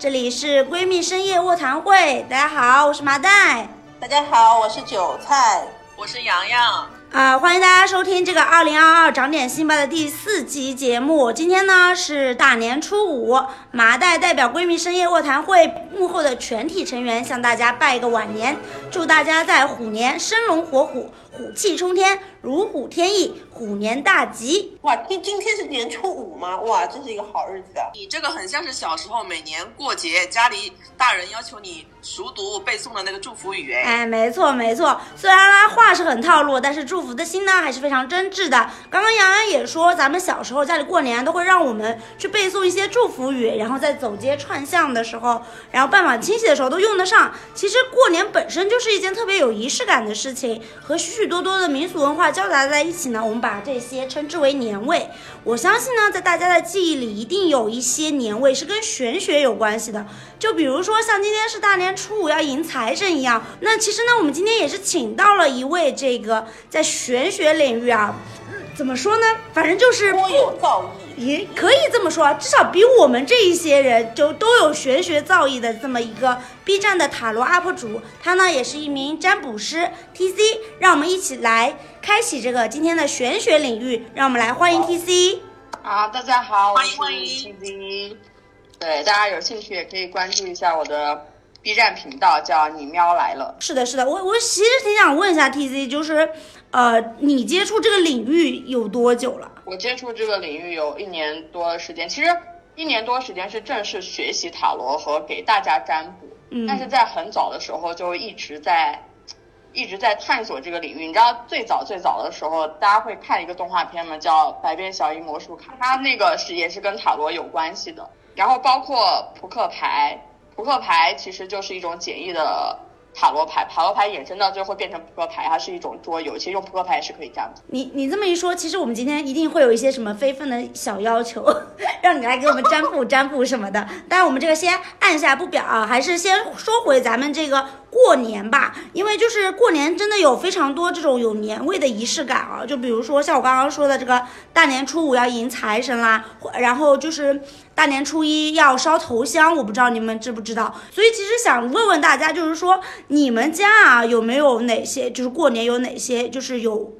这里是闺蜜深夜卧谈会，大家好，我是麻袋，大家好，我是韭菜，我是洋洋。啊，欢迎大家收听这个二零二二长点心吧的第四集节目。今天呢是大年初五，麻袋代表闺蜜深夜卧谈会幕后的全体成员向大家拜个晚年，祝大家在虎年生龙活虎，虎气冲天，如虎添翼，虎年大吉。哇，今今天是年初五吗？哇，真是一个好日子啊！你这个很像是小时候每年过节家里大人要求你熟读背诵的那个祝福语，哎，哎，没错没错，虽然啦话是很套路，但是祝福的心呢还是非常真挚的。刚刚杨洋也说，咱们小时候家里过年都会让我们去背诵一些祝福语，然后在走街串巷的时候，然后拜访亲戚的时候都用得上。其实过年本身就是一件特别有仪式感的事情，和许许多多的民俗文化交杂在一起呢，我们把这些称之为年味。我相信呢，在大家的记忆里，一定有一些年味是跟玄学有关系的。就比如说像今天是大年初五要迎财神一样，那其实呢，我们今天也是请到了一位这个在玄学领域啊，怎么说呢？反正就是颇有造诣。也可以这么说啊，至少比我们这一些人就都有玄学造诣的这么一个 B 站的塔罗 UP 主，他呢也是一名占卜师 TC，让我们一起来开启这个今天的玄学领域，让我们来欢迎 TC。好，大家好，欢迎我是欢迎 TC。对，大家有兴趣也可以关注一下我的 B 站频道，叫你喵来了。是的，是的，我我其实挺想问一下 TC，就是呃，你接触这个领域有多久了？我接触这个领域有一年多的时间，其实一年多时间是正式学习塔罗和给大家占卜，嗯但是在很早的时候就一直在。一直在探索这个领域，你知道最早最早的时候，大家会看一个动画片嘛？叫《百变小樱魔术卡》，它那个是也是跟塔罗有关系的。然后包括扑克牌，扑克牌其实就是一种简易的塔罗牌，塔罗牌衍生到最后会变成扑克牌，它是一种桌游，其实用扑克牌也是可以这样的。你你这么一说，其实我们今天一定会有一些什么非分的小要求，让你来给我们占卜占卜什么的。但是，我们这个先按下不表啊，还是先说回咱们这个过年吧，因为就是过年真的有非常多这种有年味的仪式感啊，就比如说像我刚刚说的这个大年初五要迎财神啦，然后就是大年初一要烧头香，我不知道你们知不知道。所以其实想问问大家，就是说你们家啊有没有哪些，就是过年有哪些就是有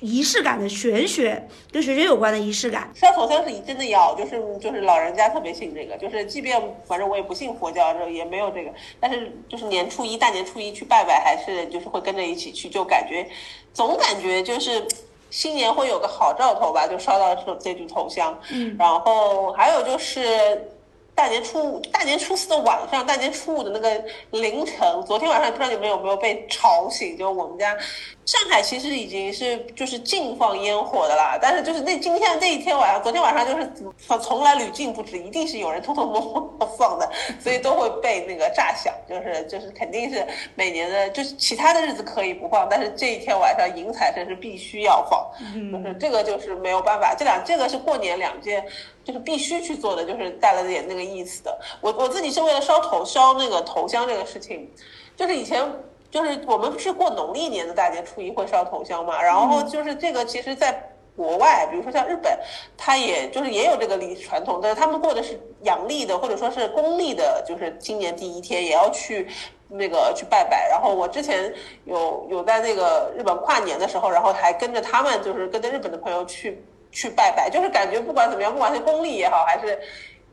仪式感的玄学，跟玄学有关的仪式感？烧头香是真的要，就是就是老人家特别信这个，就是即便反正我也不信佛教，也没有这个，但是就是年初一大年初一去拜拜，还是就是会跟着一起去，就感觉总感觉就是。新年会有个好兆头吧，就烧到这这炷头香，嗯，然后还有就是大年初五、大年初四的晚上，大年初五的那个凌晨，昨天晚上不知道你们有没有被吵醒？就我们家上海其实已经是就是禁放烟火的啦，但是就是那今天那一天晚上，昨天晚上就是从从来屡禁不止，一定是有人偷偷摸摸放的，所以都会被那个炸响，就是就是肯定是每年的，就是其他的日子可以不放，但是这一天晚上迎财神是必须要放，就是这个就是没有办法，这两这个是过年两件。就是必须去做的，就是带了点那个意思的。我我自己是为了烧头烧那个头香这个事情，就是以前就是我们是过农历年的大年初一会烧头香嘛，然后就是这个其实在国外，比如说像日本，它也就是也有这个历传统，但是他们过的是阳历的或者说是公历的，就是今年第一天也要去。那个去拜拜，然后我之前有有在那个日本跨年的时候，然后还跟着他们，就是跟着日本的朋友去去拜拜，就是感觉不管怎么样，不管是公历也好，还是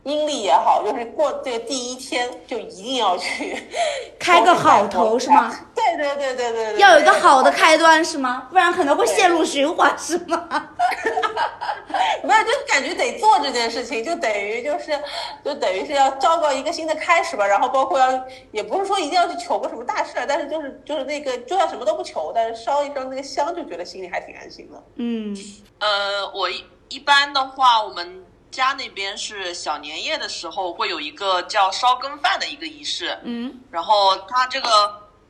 阴历也好，就是过这个第一天就一定要去 开个好头是吗？对对对对对对，要有一个好的开端是吗？不然可能会陷入循环是吗？没有，就感觉得做这件事情，就等于就是，就等于是要昭告一个新的开始吧。然后包括要，也不是说一定要去求个什么大事儿，但是就是就是那个，就算什么都不求，但是烧一烧那个香，就觉得心里还挺安心的。嗯，呃，我一一般的话，我们家那边是小年夜的时候会有一个叫烧羹饭的一个仪式，嗯，然后它这个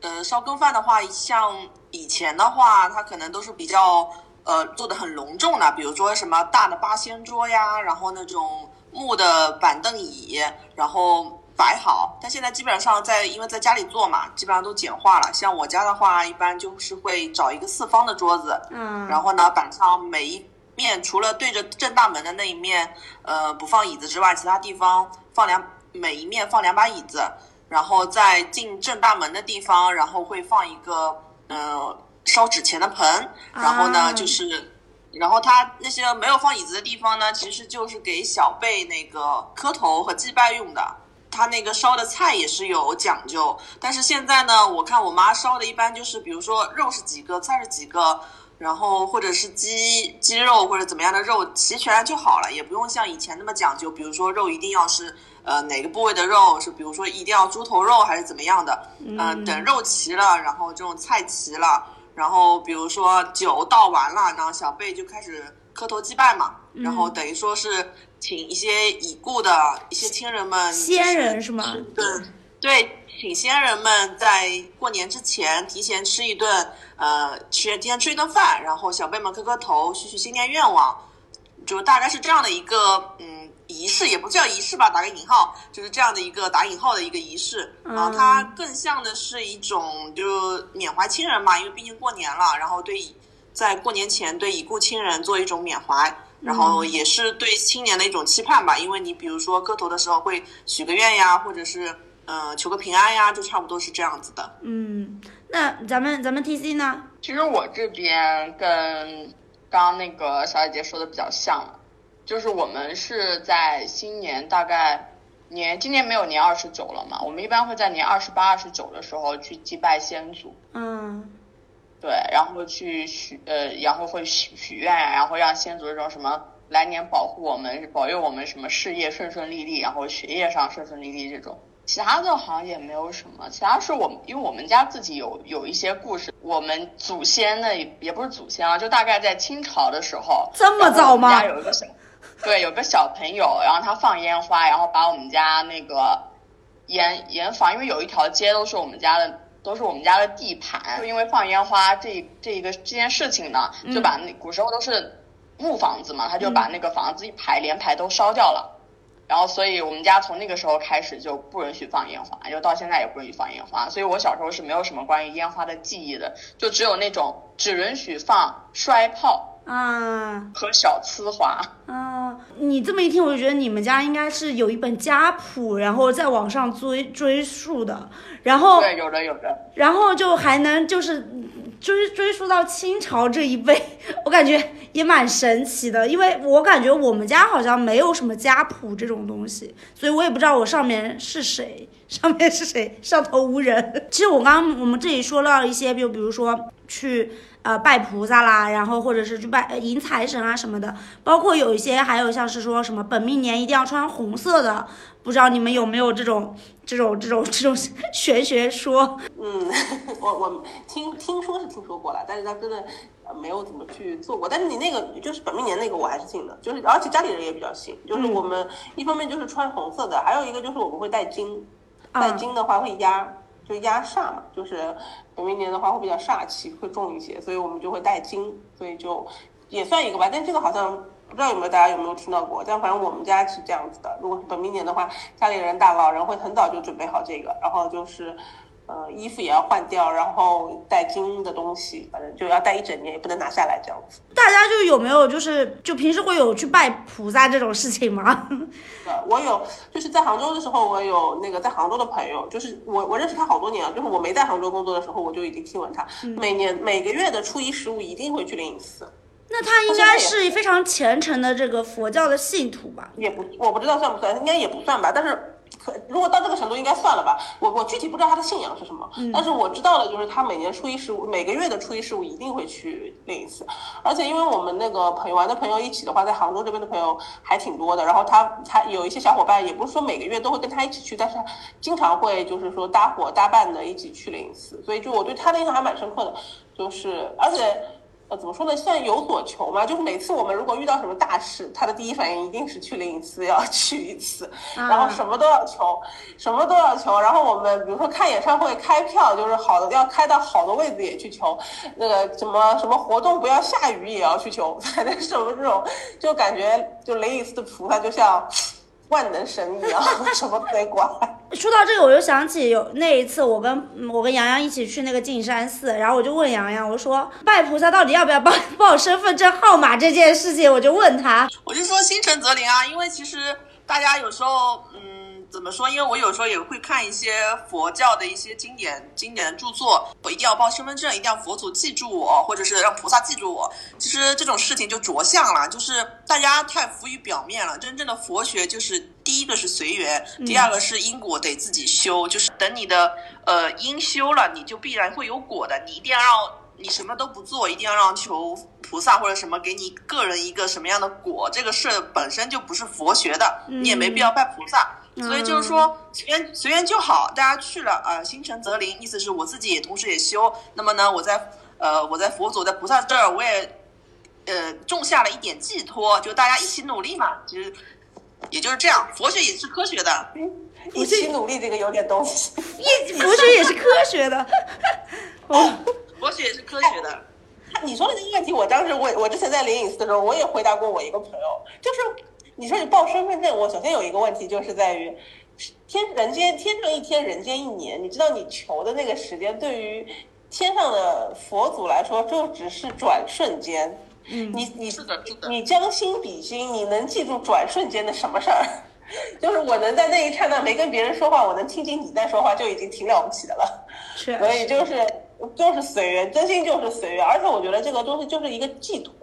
呃烧羹饭的话，像以前的话，它可能都是比较呃做的很隆重的，比如说什么大的八仙桌呀，然后那种木的板凳椅，然后。摆好，但现在基本上在，因为在家里做嘛，基本上都简化了。像我家的话，一般就是会找一个四方的桌子，嗯，然后呢，摆上每一面除了对着正大门的那一面，呃，不放椅子之外，其他地方放两每一面放两把椅子，然后在进正大门的地方，然后会放一个呃烧纸钱的盆，然后呢啊就是。然后他那些没有放椅子的地方呢，其实就是给小辈那个磕头和祭拜用的。他那个烧的菜也是有讲究，但是现在呢，我看我妈烧的一般就是，比如说肉是几个，菜是几个，然后或者是鸡鸡肉或者怎么样的肉齐全就好了，也不用像以前那么讲究，比如说肉一定要是呃哪个部位的肉，是比如说一定要猪头肉还是怎么样的，嗯、等肉齐了，然后这种菜齐了，然后比如说酒倒完了，然后小辈就开始磕头祭拜嘛，然后等于说是请一些已故的一些亲人们，先人是吗？对对，请先人们在过年之前提前吃一顿，呃，吃提前吃一顿饭，然后小辈们磕磕头，许许新年愿望，就大概是这样的一个嗯仪式，也不叫仪式吧，打个引号，就是这样的一个打引号的一个仪式。然后它更像的是一种就缅怀亲人嘛，因为毕竟过年了，然后对在过年前对已故亲人做一种缅怀。然后也是对新年的一种期盼吧，因为你比如说磕头的时候会许个愿呀，或者是呃求个平安呀，就差不多是这样子的。嗯，那咱们咱们 T C 呢？其实我这边跟刚刚那个小姐姐说的比较像，就是我们是在新年大概年今年没有年二十九了嘛，我们一般会在年二十八、二十九的时候去祭拜先祖，嗯对，然后去许呃，然后会许许愿呀，然后让先祖这种什么来年保护我们、保佑我们什么事业顺顺利利，然后学业上顺顺利利这种。其他的好像也没有什么，其他是我们因为我们家自己有有一些故事，我们祖先的也也不是祖先啊，就大概在清朝的时候，这么早吗？我们家有一个小，对，有个小朋友，然后他放烟花，然后把我们家那个盐盐房，因为有一条街都是我们家的，都是我们家的地盘，就因为放烟花这这一个这件事情呢，就把那古时候都是木房子嘛，他就把那个房子一排连排都烧掉了。然后，所以我们家从那个时候开始就不允许放烟花，就到现在也不允许放烟花。所以我小时候是没有什么关于烟花的记忆的，就只有那种只允许放摔炮啊和小呲花。啊！你这么一听，我就觉得你们家应该是有一本家谱，然后在网上追追溯的，然后对，有的有的。然后就还能就是追追溯到清朝这一辈，我感觉也蛮神奇的，因为我感觉我们家好像没有什么家谱这种东西，所以我也不知道我上面是谁，上面是谁，上头无人。其实我刚刚我们这里说到一些，就比如说去。呃，拜菩萨啦，然后或者是去拜迎财神啊什么的，包括有一些还有像是说什么本命年一定要穿红色的，不知道你们有没有这种这种这种这种 玄学说？嗯，我我听听说是听说过了，但是他真的呃没有怎么去做过。但是你那个就是本命年那个我还是信的，就是而且家里人也比较信。就是我们一方面就是穿红色的，还有一个就是我们会戴金，戴金的话会压。就压煞嘛，就是本命年的话会比较煞气，会重一些，所以我们就会戴金，所以就也算一个吧。但这个好像不知道有没有大家有没有听到过，但反正我们家是这样子的。如果是本命年的话，家里人大老人会很早就准备好这个，然后就是。呃，衣服也要换掉，然后带金的东西，反正就要带一整年，也不能拿下来这样子。大家就有没有就是就平时会有去拜菩萨这种事情吗？呃，我有，就是在杭州的时候，我有那个在杭州的朋友，就是我我认识他好多年了，就是我没在杭州工作的时候，我就已经听闻他、每年每个月的初一十五一定会去灵隐寺。那他应该是非常虔诚的这个佛教的信徒吧？也不，我不知道算不算，应该也不算吧。但是，可如果到这个程度，应该算了吧。我我具体不知道他的信仰是什么，但是我知道的就是他每年初一十五，每个月的初一十五一定会去灵隐寺。而且因为我们那个朋友玩的朋友一起的话，在杭州这边的朋友还挺多的。然后他他有一些小伙伴，也不是说每个月都会跟他一起去，但是经常会就是说搭伙搭伴的一起去灵隐寺。所以就我对他的印象还蛮深刻的，就是而且。呃，怎么说呢？算有所求嘛，就是每次我们如果遇到什么大事，他的第一反应一定是去灵隐寺要 去一次，然后什么都要求，什么都要求。然后我们比如说看演唱会开票，就是好的要开到好的位置也去求，那个什么什么活动不要下雨也要去求，反正什么这种，就感觉就灵隐寺的菩萨就像。万能神医啊，什么推广。说到这个，我就想起有那一次，我跟嗯我跟洋洋一起去那个径山寺，然后我就问洋洋，我说拜菩萨到底要不要报 报身份证号码这件事情，我就问他，我就说心诚则灵啊，因为其实大家有时候，嗯。怎么说？因为我有时候也会看一些佛教的一些经典、经典的著作，我一定要报身份证，一定要佛祖记住我，或者是让菩萨记住我。其实这种事情就着相了，就是大家太浮于表面了。真正的佛学就是第一个是随缘，第二个是因果得自己修，就是等你的呃因修了，你就必然会有果的。你一定要让你什么都不做，一定要让求菩萨或者什么给你个人一个什么样的果，这个事本身就不是佛学的，你也没必要拜菩萨。所以就是说，随缘随缘就好，大家去了啊，心诚则灵，意思是我自己也同时也修。那么呢，我在呃，我在佛祖在菩萨这儿，我也呃种下了一点寄托，就大家一起努力嘛。其实也就是这样，佛学也是科学的，一起努力这个有点东西。一佛学也是科学的，哦，佛学也是科学的。你说的这个问题，我当时我我之前在灵隐寺的时候，我也回答过我一个朋友，就是。你说你报身份证，我首先有一个问题就是在于，天人间天上一天，人间一年。你知道你求的那个时间，对于天上的佛祖来说，就只是转瞬间。嗯，你你是的，是的。你将心比心，你能记住转瞬间的什么事儿？就是我能在那一刹那没跟别人说话，我能听清你在说话，就已经挺了不起的了。所以就是。就是随缘，真心就是随缘，而且我觉得这个东西就是一个寄托。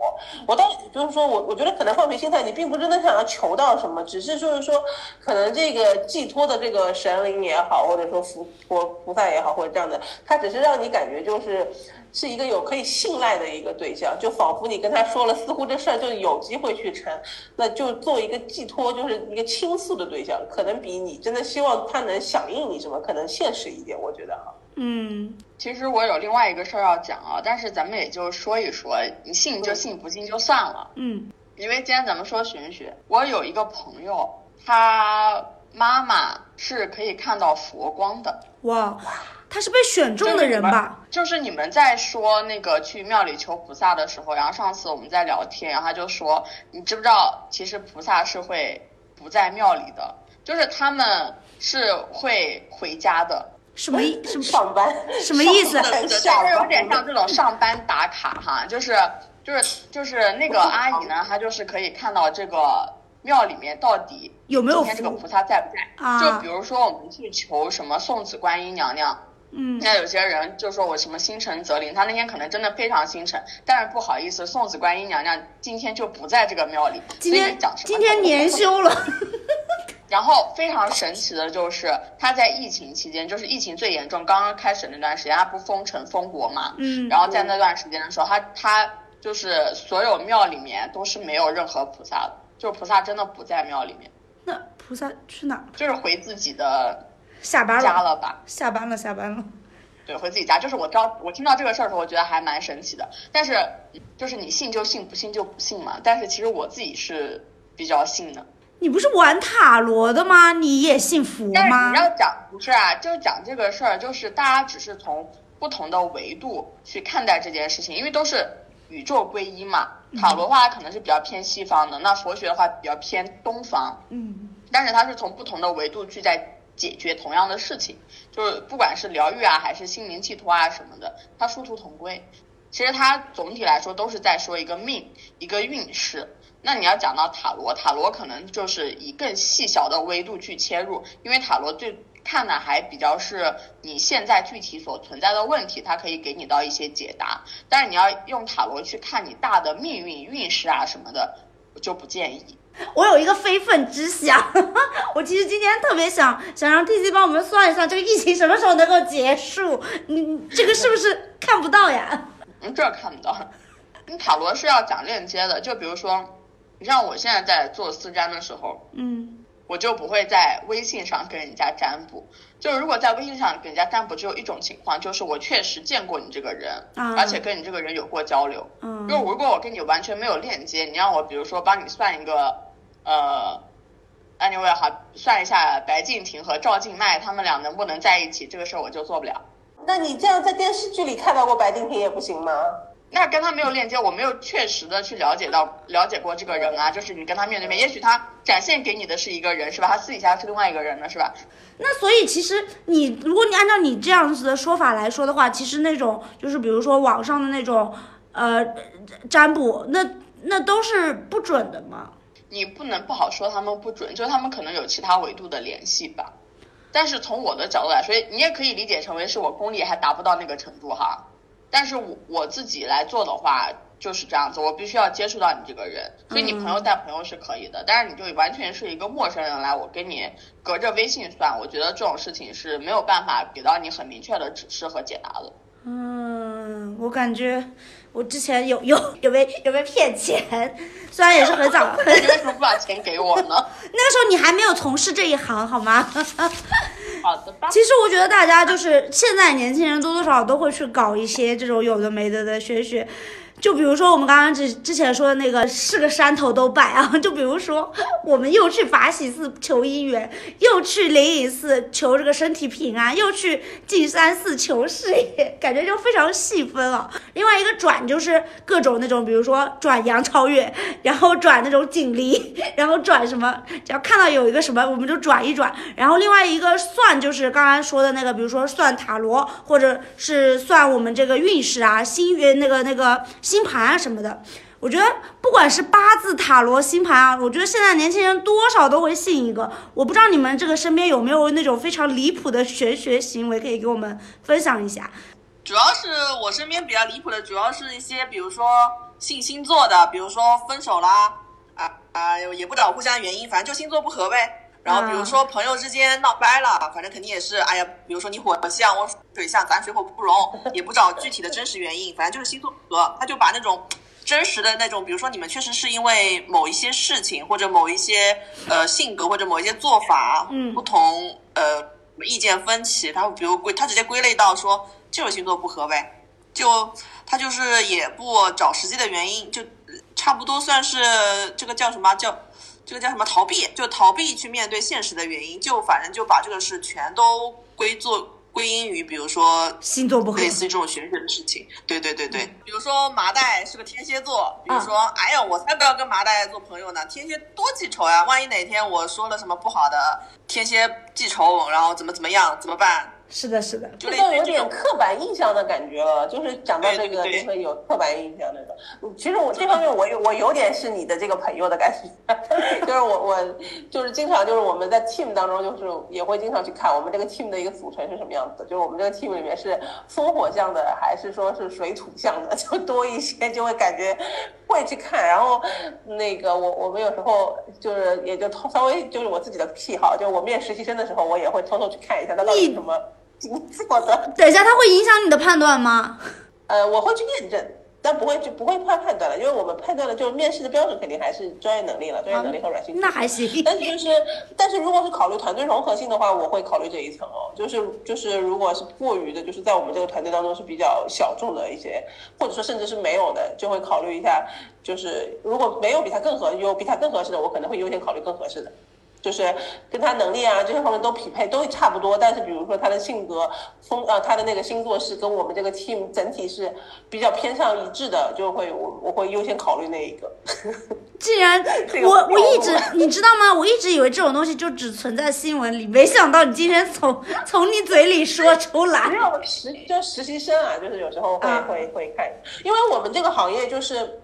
我当就是说我，我觉得可能放平心态，你并不真的想要求到什么，只是就是说，可能这个寄托的这个神灵也好，或者说佛佛菩萨也好，或者这样的，他只是让你感觉就是是一个有可以信赖的一个对象，就仿佛你跟他说了，似乎这事儿就有机会去成，那就做一个寄托，就是一个倾诉的对象，可能比你真的希望他能响应你什么，可能现实一点，我觉得哈。嗯，其实我有另外一个事儿要讲啊，但是咱们也就说一说，你信就信，不信就算了。嗯，因为今天咱们说玄学，我有一个朋友，他妈妈是可以看到佛光的。哇，他是被选中的人吧？就是你们在说那个去庙里求菩萨的时候，然后上次我们在聊天，然后他就说，你知不知道，其实菩萨是会不在庙里的，就是他们是会回家的。什么意？什么上班？什么意思？就是有点像这种上班打卡哈，就是就是就是那个阿姨呢，她就是可以看到这个庙里面到底有没有今天这个菩萨在不在。就比如说我们去求什么送子观音娘娘，嗯，那有些人就说我什么心诚则灵，他那天可能真的非常心诚，但是不好意思，送子观音娘娘今天就不在这个庙里，今天讲什么？今天年 休了。然后非常神奇的就是，他在疫情期间，就是疫情最严重、刚刚开始那段时间，他不封城封国嘛？嗯。然后在那段时间的时候，他他就是所有庙里面都是没有任何菩萨的，就是菩萨真的不在庙里面。那菩萨去哪？就是回自己的下班家了吧？下班了，下班了。对，回自己家。就是我刚我听到这个事儿的时候，我觉得还蛮神奇的。但是就是你信就信，不信就不信嘛。但是其实我自己是比较信的。你不是玩塔罗的吗？你也信佛吗？你要讲不是啊，就讲这个事儿，就是大家只是从不同的维度去看待这件事情，因为都是宇宙归一嘛。塔罗的话可能是比较偏西方的，那佛学的话比较偏东方。嗯，但是它是从不同的维度去在解决同样的事情，就是不管是疗愈啊，还是心灵寄托啊什么的，它殊途同归。其实它总体来说都是在说一个命，一个运势。那你要讲到塔罗，塔罗可能就是以更细小的维度去切入，因为塔罗最看的还比较是你现在具体所存在的问题，它可以给你到一些解答。但是你要用塔罗去看你大的命运运势啊什么的，我就不建议。我有一个非分之想，我其实今天特别想想让 T C 帮我们算一算这个疫情什么时候能够结束。你这个是不是看不到呀？嗯，这看不到。你塔罗是要讲链接的，就比如说。你像我现在在做私占的时候，嗯，我就不会在微信上跟人家占卜。就如果在微信上跟人家占卜，只有一种情况，就是我确实见过你这个人，而且跟你这个人有过交流。嗯，就如果我跟你完全没有链接，你让我比如说帮你算一个，呃，anyway 哈，算一下白敬亭和赵静麦他们俩能不能在一起，这个事儿我就做不了。那你这样在电视剧里看到过白敬亭也不行吗？那跟他没有链接，我没有确实的去了解到了解过这个人啊，就是你跟他面对面，也许他展现给你的是一个人，是吧？他私底下是另外一个人呢，是吧？那所以其实你，如果你按照你这样子的说法来说的话，其实那种就是比如说网上的那种呃占卜，那那都是不准的嘛。你不能不好说他们不准，就是他们可能有其他维度的联系吧。但是从我的角度来说，你也可以理解成为是我功力还达不到那个程度哈。但是我我自己来做的话就是这样子，我必须要接触到你这个人，所以你朋友带朋友是可以的，但是你就完全是一个陌生人来，我跟你隔着微信算，我觉得这种事情是没有办法给到你很明确的指示和解答的。嗯，我感觉我之前有 有有被有被骗钱，虽然也是很早，那 你为什么不把钱给我呢？那个时候你还没有从事这一行，好吗？好的吧。其实我觉得大家就是现在年轻人多多少少都会去搞一些这种有的没的的学学，就比如说我们刚刚之之前说的那个是个山头都拜啊，就比如说我们又去法喜寺求姻缘，又去灵隐寺求这个身体平安，又去径山寺求事业，感觉就非常细分啊。另外一个转就是各种那种，比如说转杨超越，然后转那种锦鲤，然后转什么，只要看到有一个什么我们就转一转。然后另外一个算就是刚刚说的那个，比如说算塔罗，或者是算我们这个运势啊、星运那个那个星盘啊什么的。我觉得不管是八字、塔罗、星盘啊，我觉得现在年轻人多少都会信一个。我不知道你们这个身边有没有那种非常离谱的玄学行为，可以给我们分享一下。主要是我身边比较离谱的，主要是一些比如说信星座的，比如说分手啦，啊啊也不找互相原因，反正就星座不合呗。然后比如说朋友之间闹掰了，反正肯定也是，哎呀，比如说你火象，我水象，咱水火不容，也不找具体的真实原因，反正就是星座不合，他就把那种真实的那种，比如说你们确实是因为某一些事情或者某一些呃性格或者某一些做法嗯。不同，呃意见分歧，他比如归他直接归类到说就是星座不合呗，就他就是也不找实际的原因，就差不多算是这个叫什么叫这个叫什么逃避，就逃避去面对现实的原因，就反正就把这个事全都归做归因于，比如说星座不合类似于这种玄学的事情。对对对对，比如说麻袋是个天蝎座，比如说，哎呀，我才不要跟麻袋做朋友呢，天蝎多记仇呀，万一哪天我说了什么不好的，天蝎记仇，然后怎么怎么样，怎么办？是的，是的。就这个有点。刻板印象的感觉了，就是讲到这个就会有刻板印象那种。嗯其实我这方面我有我有点是你的这个朋友的感觉，就是我我就是经常就是我们在 team 当中就是也会经常去看我们这个 team 的一个组成是什么样子的，就是我们这个 team 里面是风火象的还是说是水土象的，就多一些，就会感觉会去看。然后那个我我们有时候就是也就偷稍微就是我自己的癖好，就我面实习生的时候，我也会偷偷去看一下他到底是什么星座的。等一下，它会影响你的判断吗？呃，我会去验证，但不会就不会判判断了，因为我们判断的就是面试的标准肯定还是专业能力了，专业能力和软性。那还行。但是就是，但是如果是考虑团队融合性的话，我会考虑这一层哦。就是就是，如果是过于的，就是在我们这个团队当中是比较小众的一些，或者说甚至是没有的，就会考虑一下。就是如果没有比他更合，有比他更合适的，我可能会优先考虑更合适的。就是跟他能力啊这些方面都匹配，都差不多。但是比如说他的性格风呃，他的那个星座是跟我们这个 team 整体是比较偏向一致的，就会我我会优先考虑那一个。既然我我一直你知道吗？我一直以为这种东西就只存在新闻里，没想到你今天从从你嘴里说出来没。有实就实习生啊，就是有时候会、啊会会看，因为我们这个行业就是，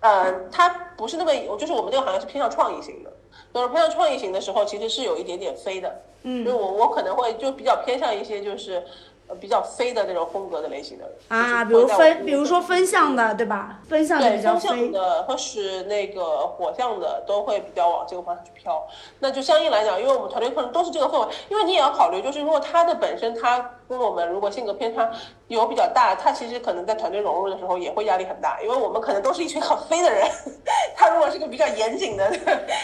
呃，它不是那么，就是我们这个行业是偏向创意型的，就是偏向创意型的时候，其实是有一点点飞的，嗯就是我我可能会就比较偏向一些就是。呃，比较飞的那种风格的类型的啊，比如分，比如说分项的，对吧？分项的对，比较风向飞。的或是那个火象的都会比较往这个方向去飘。那就相应来讲，因为我们团队可能都是这个氛围，因为你也要考虑，就是如果他的本身他跟我们如果性格偏差有比较大，他其实可能在团队融入的时候也会压力很大，因为我们可能都是一群很飞的人，他如果是个比较严谨的，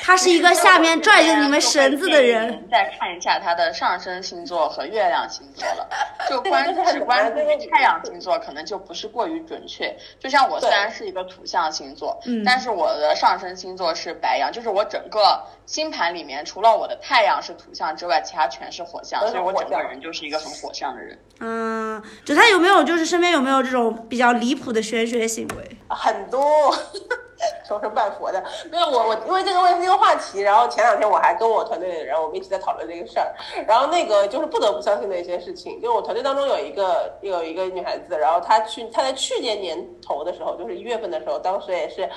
他是一个下面拽着你们绳子的人。再看一下他的上升星座和月亮星座了，就关只关注太阳星座，可能就不是过于准确。就像我虽然是一个土象星座，嗯但是我的上升星座是白羊，就是我整个星盘里面除了我的太阳是土象之外，其他全是火象，所以我整个人就是一个很火象的人。嗯，就他有没有就是身边有没有这种比较离谱的玄学行为？很多求神拜佛的，没有我我因为这个问这个话题，然后前两天我还跟我团队的人，我们一起在讨论这个事儿，然后那个就是不得不相信的一些事情，就我团队当中有一个有一个女孩子，然后她去她在去年年头的时候，就是一月份的时候，当时也是。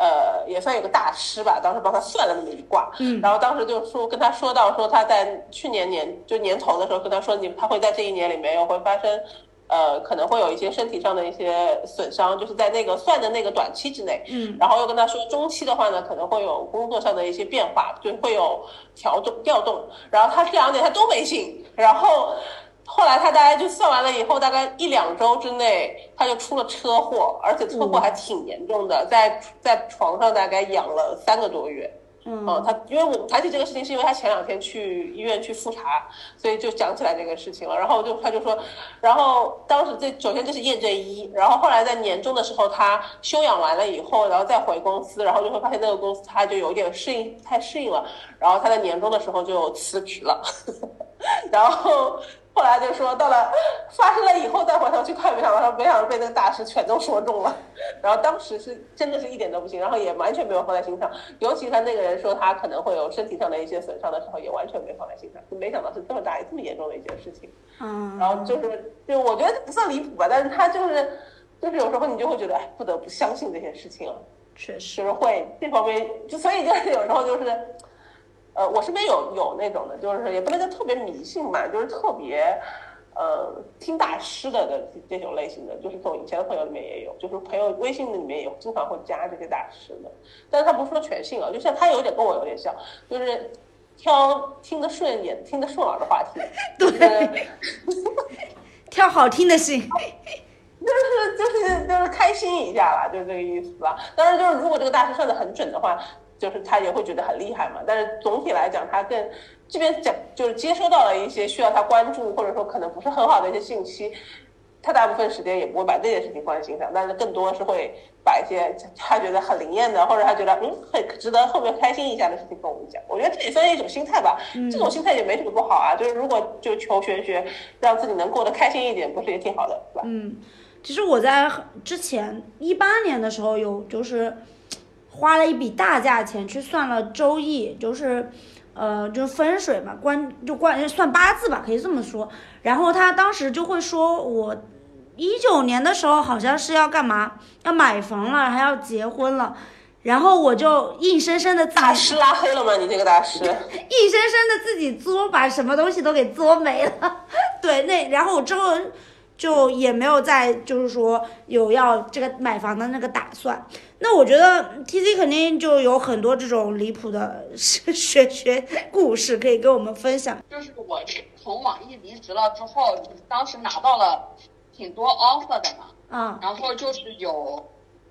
呃，也算有个大师吧，当时帮她算了那么一卦，嗯然后当时就说跟她说到说她在去年年就年头的时候跟她说你她会在这一年里面又会发生，呃，可能会有一些身体上的一些损伤，就是在那个算的那个短期之内，嗯然后又跟他说中期的话呢可能会有工作上的一些变化，就会有调动调动，然后他这两点他都没信，然后。后来他大概就算完了以后，大概一两周之内，他就出了车祸，而且车祸还挺严重的，在在床上大概养了三个多月。嗯，他因为我们谈起这个事情，是因为他前两天去医院去复查，所以就讲起来这个事情了。然后就他就说，然后当时这首先这是验证一，然后后来在年终的时候他休养完了以后，然后再回公司，然后就会发现那个公司他就有点适应太适应了，然后他在年终的时候就辞职了，然后。后来就说到了发生了以后再回头去看，没想到没想到被那个大师全都说中了。然后当时是真的是一点都不行，然后也完全没有放在心上。尤其他那个人说他可能会有身体上的一些损伤的时候，也完全没放在心上。就没想到是这么大这么严重的一件事情。嗯，然后就是就我觉得不算离谱吧，但是他就是就是有时候你就会觉得哎，不得不相信这些事情了，确实，就是会这方面就所以就是有时候就是。呃，我身边有有那种的，就是也不能叫特别迷信吧，就是特别，呃，听大师的的这种类型的，就是从以前的朋友里面也有，就是朋友微信里面也经常会加这些大师的，但是他不是说全信啊，就像他有点跟我有点像，就是挑听得顺眼、听得顺耳的话题，对，挑好听的信，就是就是就是开心一下啦，就是这个意思吧。当然，就是如果这个大师算的很准的话。就是他也会觉得很厉害嘛，但是总体来讲，他更这边讲就是接收到了一些需要他关注或者说可能不是很好的一些信息，他大部分时间也不会把这件事情放在心上，但是更多是会把一些他觉得很灵验的，或者他觉得嗯很值得后面开心一下的事情跟我们讲。我觉得这也算是一种心态吧，这种心态也没什么不好啊。就是如果就求玄学，让自己能过得开心一点，不是也挺好的，是吧？嗯，其实我在之前一八年的时候有就是。花了一笔大价钱去算了周易，就是，呃，就是风水嘛，关就关算八字吧，可以这么说。然后他当时就会说，我一九年的时候好像是要干嘛，要买房了，还要结婚了。然后我就硬生生的自己大师拉黑了吗？你这个大师，硬生生的自己作，把什么东西都给作没了。对，那然后我之后。就也没有再就是说有要这个买房的那个打算，那我觉得 T C 肯定就有很多这种离谱的 学学故事可以跟我们分享。就是我从网易离职了之后，当时拿到了挺多 offer 的嘛，嗯，然后就是有，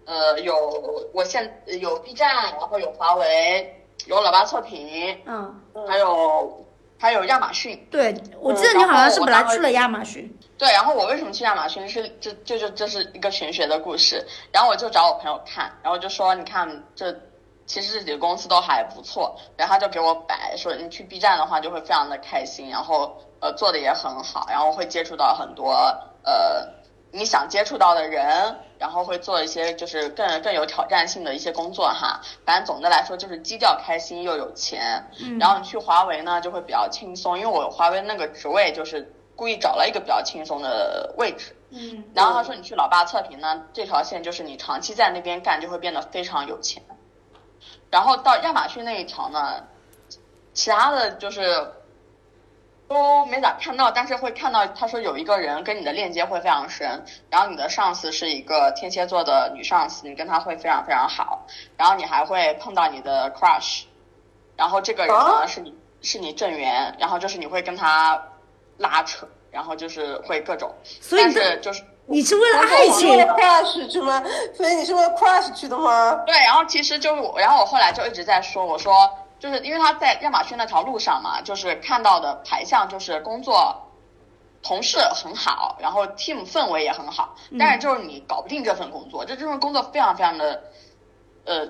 呃，有我现有 B 站，然后有华为，有老八测评，嗯，还有还有亚马逊。对，我记得你好像是本来去了亚马逊。对，然后我为什么去亚马逊？是这这就这是一个玄学的故事。然后我就找我朋友看，然后就说你看这其实这几个公司都还不错。然后他就给我摆说你去 B 站的话就会非常的开心，然后呃做的也很好，然后会接触到很多呃你想接触到的人，然后会做一些就是更更有挑战性的一些工作哈。反正总的来说就是基调开心又有钱。嗯、然后你去华为呢就会比较轻松，因为我华为那个职位就是。故意找了一个比较轻松的位置，嗯，然后他说你去老爸测评呢，这条线就是你长期在那边干就会变得非常有钱，然后到亚马逊那一条呢，其他的就是都没咋看到，但是会看到他说有一个人跟你的链接会非常深，然后你的上司是一个天蝎座的女上司，你跟她会非常非常好，然后你还会碰到你的 crush，然后这个人呢是你是你正缘，然后就是你会跟他。拉扯，然后就是会各种，所以但是就是你是为了爱情为了 crush 去吗？所以你是为了 crush 去的吗？对，然后其实就是我，然后我后来就一直在说，我说就是因为他在亚马逊那条路上嘛，就是看到的排象就是工作同事很好，然后 team 氛围也很好，但是就是你搞不定这份工作，这这份工作非常非常的呃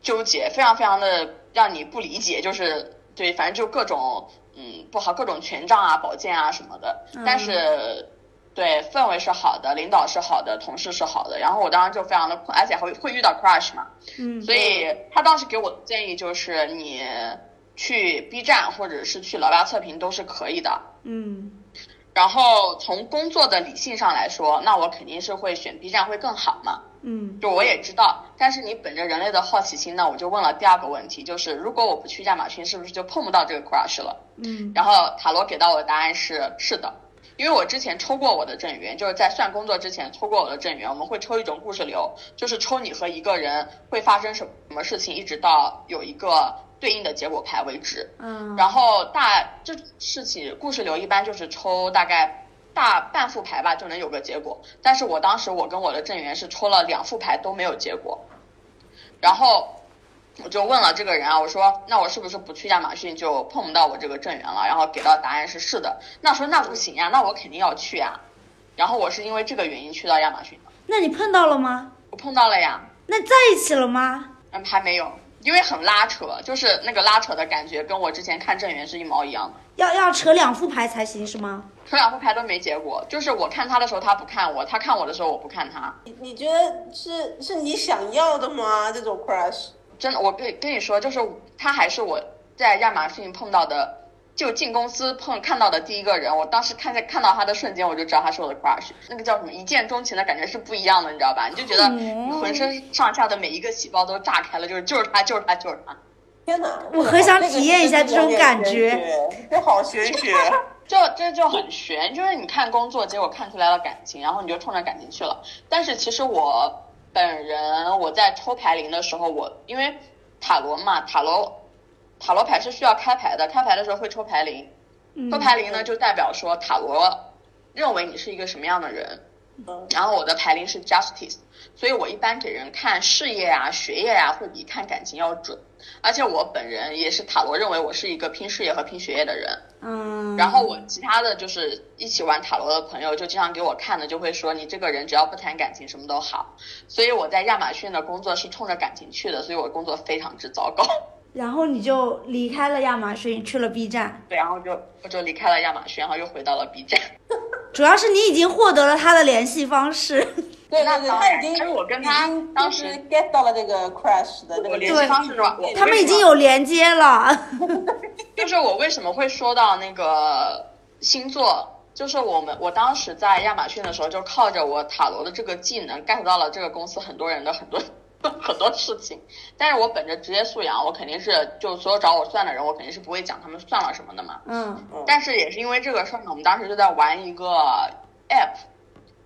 纠结，非常非常的让你不理解，就是。对，反正就各种嗯不好，各种权杖啊、宝剑啊什么的。但是对氛围是好的，领导是好的，同事是好的。然后我当时就非常的困，而且会会遇到 crush 嘛，嗯，所以他当时给我的建议就是你去 B 站或者是去老八测评都是可以的。嗯然后从工作的理性上来说，那我肯定是会选 B 站会更好嘛。嗯就我也知道，但是你本着人类的好奇心呢，我就问了第二个问题，就是如果我不去亚马逊，是不是就碰不到这个 crush 了？嗯然后塔罗给到我的答案是是的，因为我之前抽过我的正缘，就是在算工作之前抽过我的正缘，我们会抽一种故事流，就是抽你和一个人会发生什么事情，一直到有一个对应的结果牌为止。嗯，然后大这事情故事流一般就是抽大概大半副牌吧就能有个结果，但是我当时我跟我的正缘是抽了两副牌都没有结果，然后我就问了这个人啊，我说那我是不是不去亚马逊就碰不到我这个正缘了？然后给到答案是是的，那说那不行呀，那我肯定要去呀，然后我是因为这个原因去到亚马逊的，那你碰到了吗？我碰到了呀，那在一起了吗？嗯还没有。因为很拉扯，就是那个拉扯的感觉，跟我之前看正缘是一毛一样的。要要扯两副牌才行是吗？扯两副牌都没结果，就是我看他的时候他不看我，他看我的时候我不看他。你你觉得是是你想要的吗？这种 crush？真的，我跟跟你说，就是他还是我在亚马逊碰到的，就进公司碰看到的第一个人。我当时看见看到他的瞬间，我就知道他是我的 crush，那个叫什么一见钟情的感觉是不一样的，你知道吧？你就觉得你浑身上下的每一个细胞都炸开了，就是就是他，就是他，就是他。天哪！我很想体验一下这种感觉，这好玄学。就这就很悬，就是你看工作，结果看出来了感情，然后你就冲着感情去了。但是其实我本人我在抽牌灵的时候，我因为塔罗嘛，塔罗塔罗牌是需要开牌的，开牌的时候会抽牌灵，嗯抽牌灵呢就代表说塔罗认为你是一个什么样的人。嗯然后我的排名是 Justice，所以我一般给人看事业啊、学业啊，会比看感情要准。而且我本人也是塔罗认为我是一个拼事业和拼学业的人。嗯，然后我其他的就是一起玩塔罗的朋友，就经常给我看的，就会说你这个人只要不谈感情，什么都好。所以我在亚马逊的工作是冲着感情去的，所以我工作非常之糟糕。然后你就离开了亚马逊，去了 B 站。对，然后就我就离开了亚马逊，然后又回到了 B 站。主要是你已经获得了他的联系方式，对对对，他已经但是我跟他当时 get 到了这个 crush 的那个联系方式。是吧他们已经有连接了。就是我为什么会说到那个星座，就是我们我当时在亚马逊的时候，就靠着我塔罗的这个技能 get 到了这个公司很多人的很多 很多事情。但是我本着职业素养，我肯定是就所有找我算的人，我肯定是不会讲他们算了什么的嘛。嗯但是也是因为这个事儿呢，我们当时就在玩一个 app，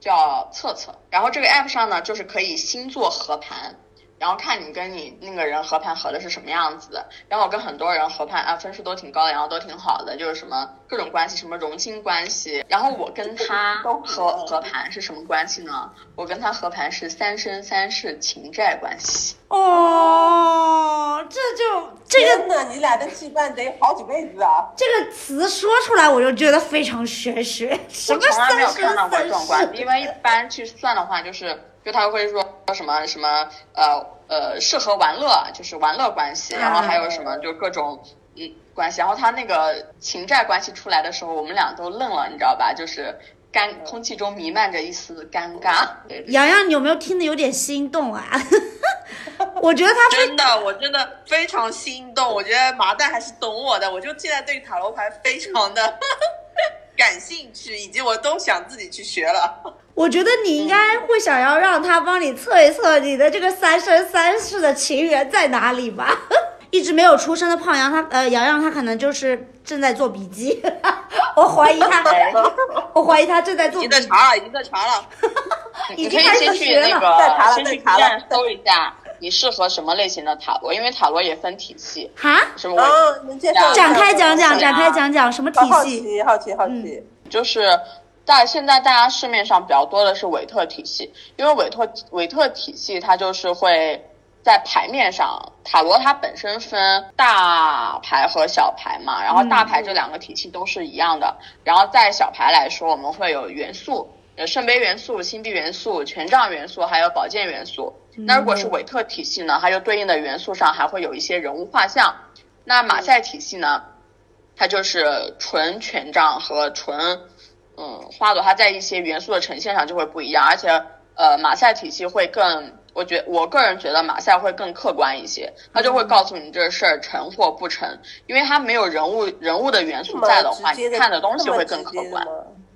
叫测测。然后这个 app 上呢，就是可以星座合盘，然后看你跟你那个人合盘合的是什么样子的。然后我跟很多人合盘啊，分数都挺高的，然后都挺好的，就是什么各种关系，什么荣亲关系。然后我跟他合合盘是什么关系呢？我跟他合盘是三生三世情债关系。哦，这就这个天哪，你俩的羁绊得好几辈子啊！这个词说出来，我就觉得非常玄学。什我么三从来没有看到生三过这种关系，世？因为一般去算的话，就是就他会说说什么什么呃呃适合玩乐，就是玩乐关系，然后还有什么就各种嗯关系，然后他那个情债关系出来的时候，我们俩都愣了，你知道吧？就是尴空气中弥漫着一丝尴尬。洋洋，你有没有听得有点心动啊？我觉得他真的，我真的非常心动。我觉得麻蛋还是懂我的，我就现在对塔罗牌非常的感兴趣，以及我都想自己去学了。我觉得你应该会想要让他帮你测一测你的这个三生三世的情缘在哪里吧。一直没有出生的胖羊，他呃洋洋他可能就是正在做笔记，我怀疑他，我怀疑他正在做已笔记。已经在查了，已经在查了。你可以已经开始学了那个在查了先去在查了搜一下你适合什么类型的塔罗，因为塔罗也分体系，哈，什么我哦，能介绍展开讲讲，展开讲讲什么体好系？奇，好奇，好奇。就是大现在大家市面上比较多的是韦特体系，因为韦特韦特体系它就是会在牌面上，塔罗它本身分大牌和小牌嘛，然后大牌这两个体系都是一样的，然后在小牌来说，我们会有元素。呃，圣杯元素、星币元素、权杖元素，还有宝剑元素。那如果是韦特体系呢，它就对应的元素上还会有一些人物画像，那马赛体系呢，它就是纯权杖和纯嗯花朵，它在一些元素的呈现上就会不一样，而且呃马赛体系会更。我觉我个人觉得马赛会更客观一些，它就会告诉你这事儿成或不成，因为它没有人物人物的元素在的话，你看的东西会更客观。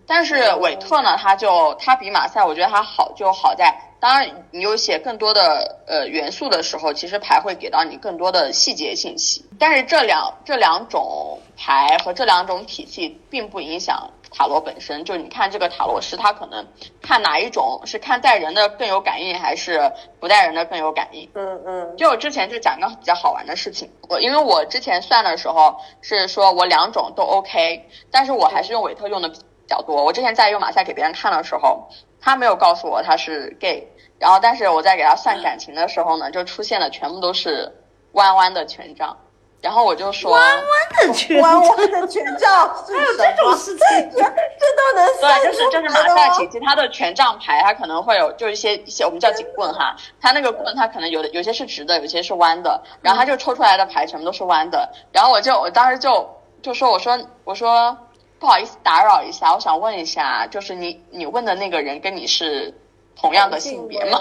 但是韦特呢，他就他比马赛，我觉得他好就好在，当然你有写更多的呃元素的时候，其实牌会给到你更多的细节信息。但是这两这两种牌和这两种体系并不影响。塔罗本身就你看这个塔罗师，他可能看哪一种是看带人的更有感应，还是不带人的更有感应？嗯嗯。就我之前就讲一个比较好玩的事情，我因为我之前算的时候是说我两种都 OK，但是我还是用韦特用的比较多。我之前在用马赛给别人看的时候，他没有告诉我他是 gay，然后但是我在给他算感情的时候呢，就出现了全部都是弯弯的权杖。然后我就说，弯弯的权弯弯的权杖，还有这种事情，这都能算对，就是就是马赛奇，其他的权杖牌，它可能会有就一些一些我们叫警棍哈，它那个棍它可能有的有些是直的，有些是弯的，然后他就抽出来的牌全部都是弯的，然后我就我当时就就说我说我说不好意思打扰一下，我想问一下，就是你你问的那个人跟你是同样的性别吗？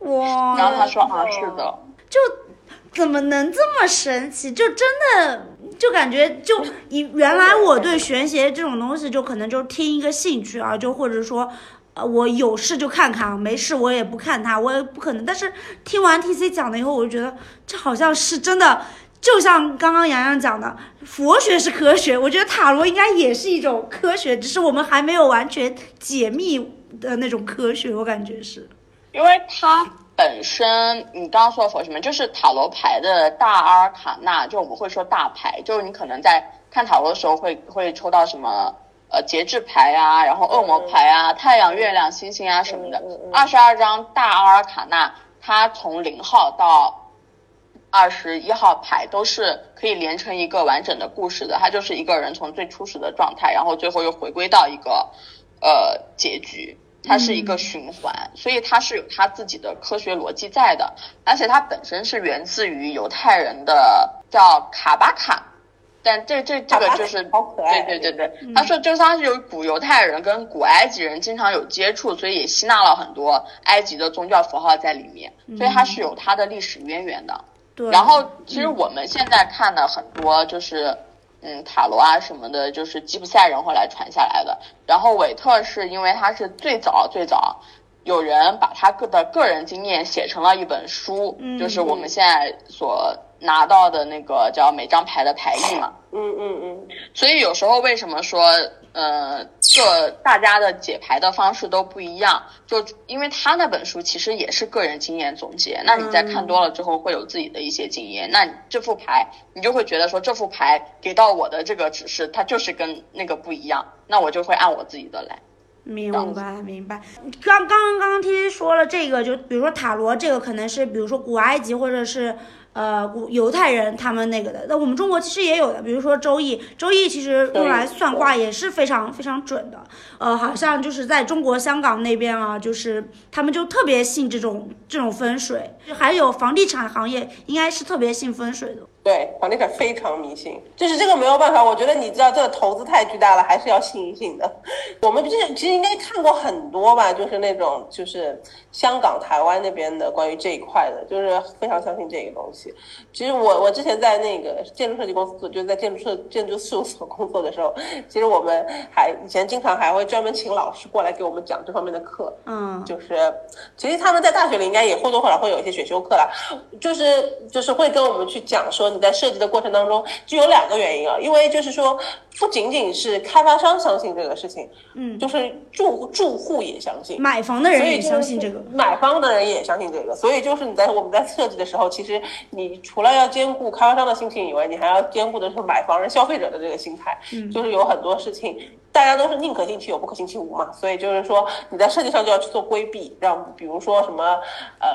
哇，然后他说啊是的，就。怎么能这么神奇？就真的就感觉就以原来我对玄学这种东西就可能就听一个兴趣啊，就或者说，呃，我有事就看看，没事我也不看它，我也不可能。但是听完 T C 讲了以后，我就觉得这好像是真的，就像刚刚洋洋讲的，佛学是科学，我觉得塔罗应该也是一种科学，只是我们还没有完全解密的那种科学，我感觉是，因为它。本身你刚刚说的佛学嘛，就是塔罗牌的大阿尔卡纳，就我们会说大牌，就是你可能在看塔罗的时候会会抽到什么呃节制牌啊，然后恶魔牌啊，太阳、月亮、星星啊什么的。二十二张大阿尔卡纳，它从零号到二十一号牌都是可以连成一个完整的故事的，它就是一个人从最初始的状态，然后最后又回归到一个呃结局。它是一个循环，所以它是有它自己的科学逻辑在的，而且它本身是源自于犹太人的叫卡巴卡，但这这这个就是对对对对，他说就他是有古犹太人跟古埃及人经常有接触，所以也吸纳了很多埃及的宗教符号在里面，所以它是有它的历史渊源的。对，然后其实我们现在看的很多就是。嗯，塔罗啊什么的，就是吉普赛人后来传下来的。然后韦特是因为他是最早最早有人把他个的个人经验写成了一本书，就是我们现在所拿到的那个叫每张牌的牌意嘛。嗯嗯嗯。所以有时候为什么说？呃，这大家的解牌的方式都不一样，就因为他那本书其实也是个人经验总结，那你在看多了之后会有自己的一些经验，那这副牌你就会觉得说这副牌给到我的这个指示，它就是跟那个不一样，那我就会按我自己的来。明白明白。刚刚刚刚 T T 说了这个，就比如说塔罗这个可能是比如说古埃及或者是。呃，古犹太人他们那个的，那我们中国其实也有的，比如说《周易》，《周易》其实用来算卦也是非常非常准的。呃，好像就是在中国香港那边啊，就是他们就特别信这种这种风水，还有房地产行业应该是特别信风水的。对，房地产非常迷信，就是这个没有办法。我觉得你知道这个投资太巨大了，还是要信一信的。我们之前其实应该看过很多吧，就是那种就是香港、台湾那边的关于这一块的，就是非常相信这个东西。其实我我之前在那个建筑设计公司，就是在建筑设建筑事务所工作的时候，其实我们还以前经常还会专门请老师过来给我们讲这方面的课。嗯，就是其实他们在大学里应该也或多或少会有一些选修课啦，就是就是会跟我们去讲说。你在设计的过程当中，就有两个原因啊，因为就是说，不仅仅是开发商相信这个事情，嗯，就是住住户也相信，买房的人也相信这个，买方的人也相信这个，所以就是你在我们在设计的时候，其实你除了要兼顾开发商的心情以外，你还要兼顾的是买房人、消费者的这个心态，嗯，就是有很多事情，大家都是宁可信其有，不可信其无嘛，所以就是说你在设计上就要去做规避，让比如说什么，呃。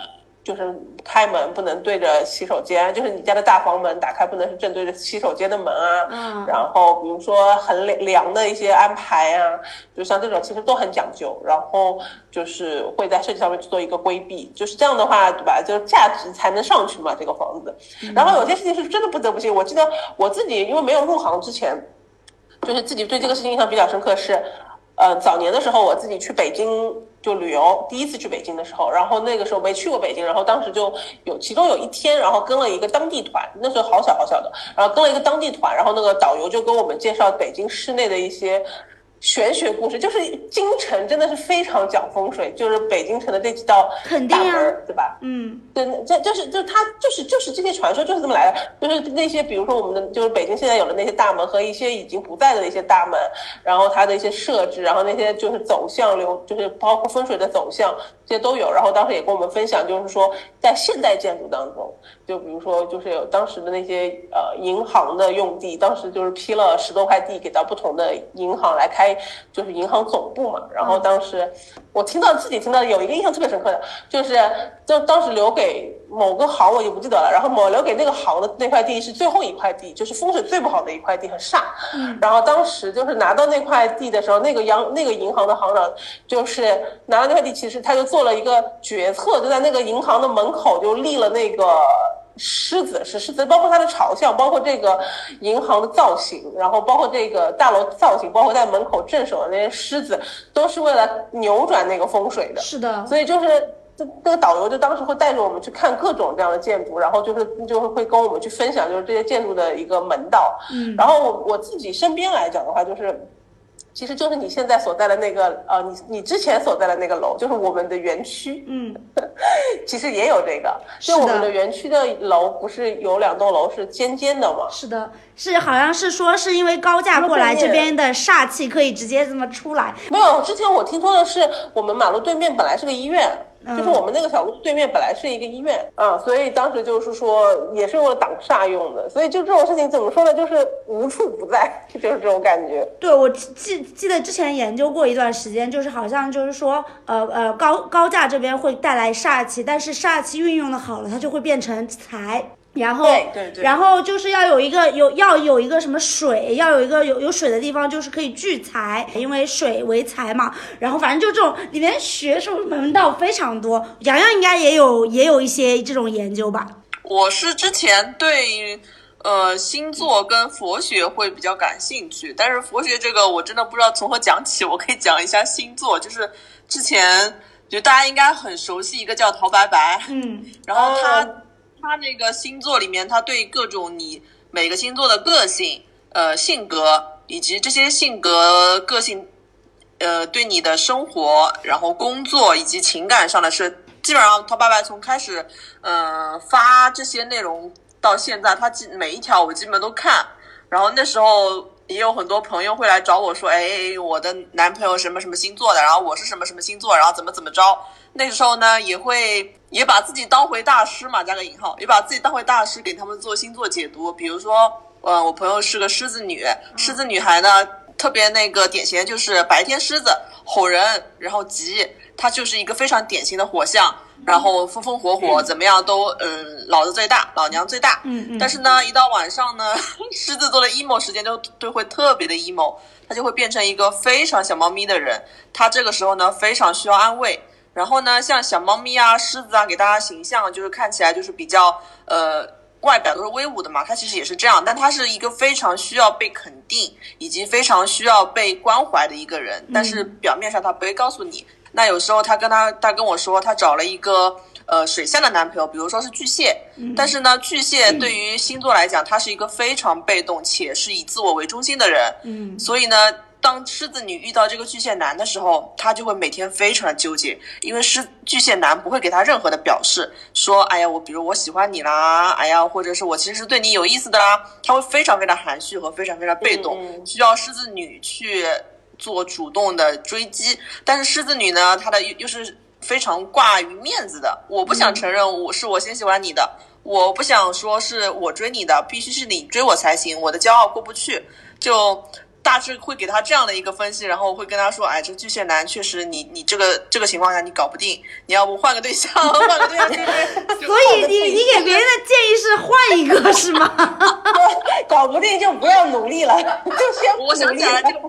就是开门不能对着洗手间，就是你家的大房门打开不能是正对着洗手间的门啊。嗯然后比如说很凉凉的一些安排啊，就像这种其实都很讲究，然后就是会在设计上面去做一个规避，就是这样的话，对吧？就是价值才能上去嘛，这个房子。然后有些事情是真的不得不信，我记得我自己因为没有入行之前，就是自己对这个事情印象比较深刻是，呃，早年的时候我自己去北京就旅游，第一次去北京的时候，然后那个时候没去过北京，然后当时就有其中有一天，然后跟了一个当地团，那时候好小好小的，然后跟了一个当地团，然后那个导游就跟我们介绍北京市内的一些。玄学故事就是京城真的是非常讲风水，就是北京城的这几道大门儿，对吧？嗯，对，这就是就是它就是就是这些传说就是这么来的，就是那些比如说我们的就是北京现在有的那些大门和一些已经不在的一些大门，然后它的一些设置，然后那些就是走向流，就是包括风水的走向这些都有。然后当时也跟我们分享，就是说在现代建筑当中，就比如说就是有当时的那些呃银行的用地，当时就是批了十多块地给到不同的银行来开，就是银行总部嘛。然后当时我听到自己听到有一个印象特别深刻的，就是就当时留给某个行我就不记得了，然后某留给那个行的那块地是最后一块地，就是风水最不好的一块地，很煞。然后当时就是拿到那块地的时候，那个央那个银行的行长就是拿到那块地，其实他就做了一个决策，就在那个银行的门口就立了那个。狮子是狮子，包括它的朝向，包括这个银行的造型，然后包括这个大楼造型，包括在门口镇守的那些狮子，都是为了扭转那个风水的。是的，所以就是这这个导游就当时会带着我们去看各种这样的建筑，然后就是就是会跟我们去分享就是这些建筑的一个门道。嗯，然后我我自己身边来讲的话，就是。其实就是你现在所在的那个呃，你你之前所在的那个楼，就是我们的园区，嗯，其实也有这个。就我们的园区的楼，不是有两栋楼是尖尖的吗？是的，是好像是说是因为高架过来，这边的煞气可以直接这么出来。没有，之前我听说的是，我们马路对面本来是个医院，嗯就是我们那个小路对面本来是一个医院啊，所以当时就是说也是为了挡煞用的，所以就这种事情怎么说呢，就是无处不在，就是这种感觉。对，我记记记得之前研究过一段时间，就是好像就是说，呃呃，高高架这边会带来煞气，但是煞气运用的好了，它就会变成财。然后，对对对然后就是要有一个有要有一个什么水，要有一个有有水的地方，就是可以聚财，因为水为财嘛。然后反正就这种里面学术门道非常多，洋洋应该也有也有一些这种研究吧。我是之前对呃星座跟佛学会比较感兴趣，但是佛学这个我真的不知道从何讲起。我可以讲一下星座，就是之前就大家应该很熟悉一个叫陶白白，嗯然后他、哦他那个星座里面，他对各种你每个星座的个性、呃性格以及这些性格个性，呃对你的生活、然后工作以及情感上的事，基本上他爸爸从开始嗯、发这些内容到现在，他基每一条我基本都看，然后那时候。也有很多朋友会来找我说，哎，我的男朋友什么什么星座的，然后我是什么什么星座，然后怎么怎么着。那时候呢，也会也把自己当回大师嘛，加个引号，也把自己当回大师，给他们做星座解读。比如说，呃，我朋友是个狮子女，狮子女孩呢，特别那个典型就是白天狮子吼人，然后急，它就是一个非常典型的火象，然后风风火火，怎么样都嗯，老子最大，老娘最大。嗯嗯但是呢，一到晚上呢，狮子座的 emo 时间就就会特别的 emo，他就会变成一个非常小猫咪的人。他这个时候呢，非常需要安慰。然后呢，像小猫咪啊、狮子啊，给大家形象就是看起来就是比较呃，外表都是威武的嘛。他其实也是这样，但他是一个非常需要被肯定以及非常需要被关怀的一个人。但是表面上他不会告诉你。那有时候他跟他他跟我说，他找了一个呃水象的男朋友，比如说是巨蟹。但是呢，巨蟹对于星座来讲，他是一个非常被动且是以自我为中心的人。嗯所以呢，当狮子女遇到这个巨蟹男的时候，她就会每天非常的纠结，因为狮巨蟹男不会给她任何的表示，说，哎呀，我比如我喜欢你啦，哎呀，或者是我其实是对你有意思的啦，他会非常非常含蓄和非常非常被动，需要狮子女去做主动的追击。但是狮子女呢，她的又又是非常挂于面子的，我不想承认我是我先喜欢你的，我不想说是我追你的，必须是你追我才行，我的骄傲过不去。就大致会给他这样的一个分析，然后会跟他说，哎，这巨蟹男确实你你这个这个情况下你搞不定，你要不换个对象，换个对象，所以你你给别人的建议是换一个是吗？搞不定就不要努力了，就先我想起来，这个，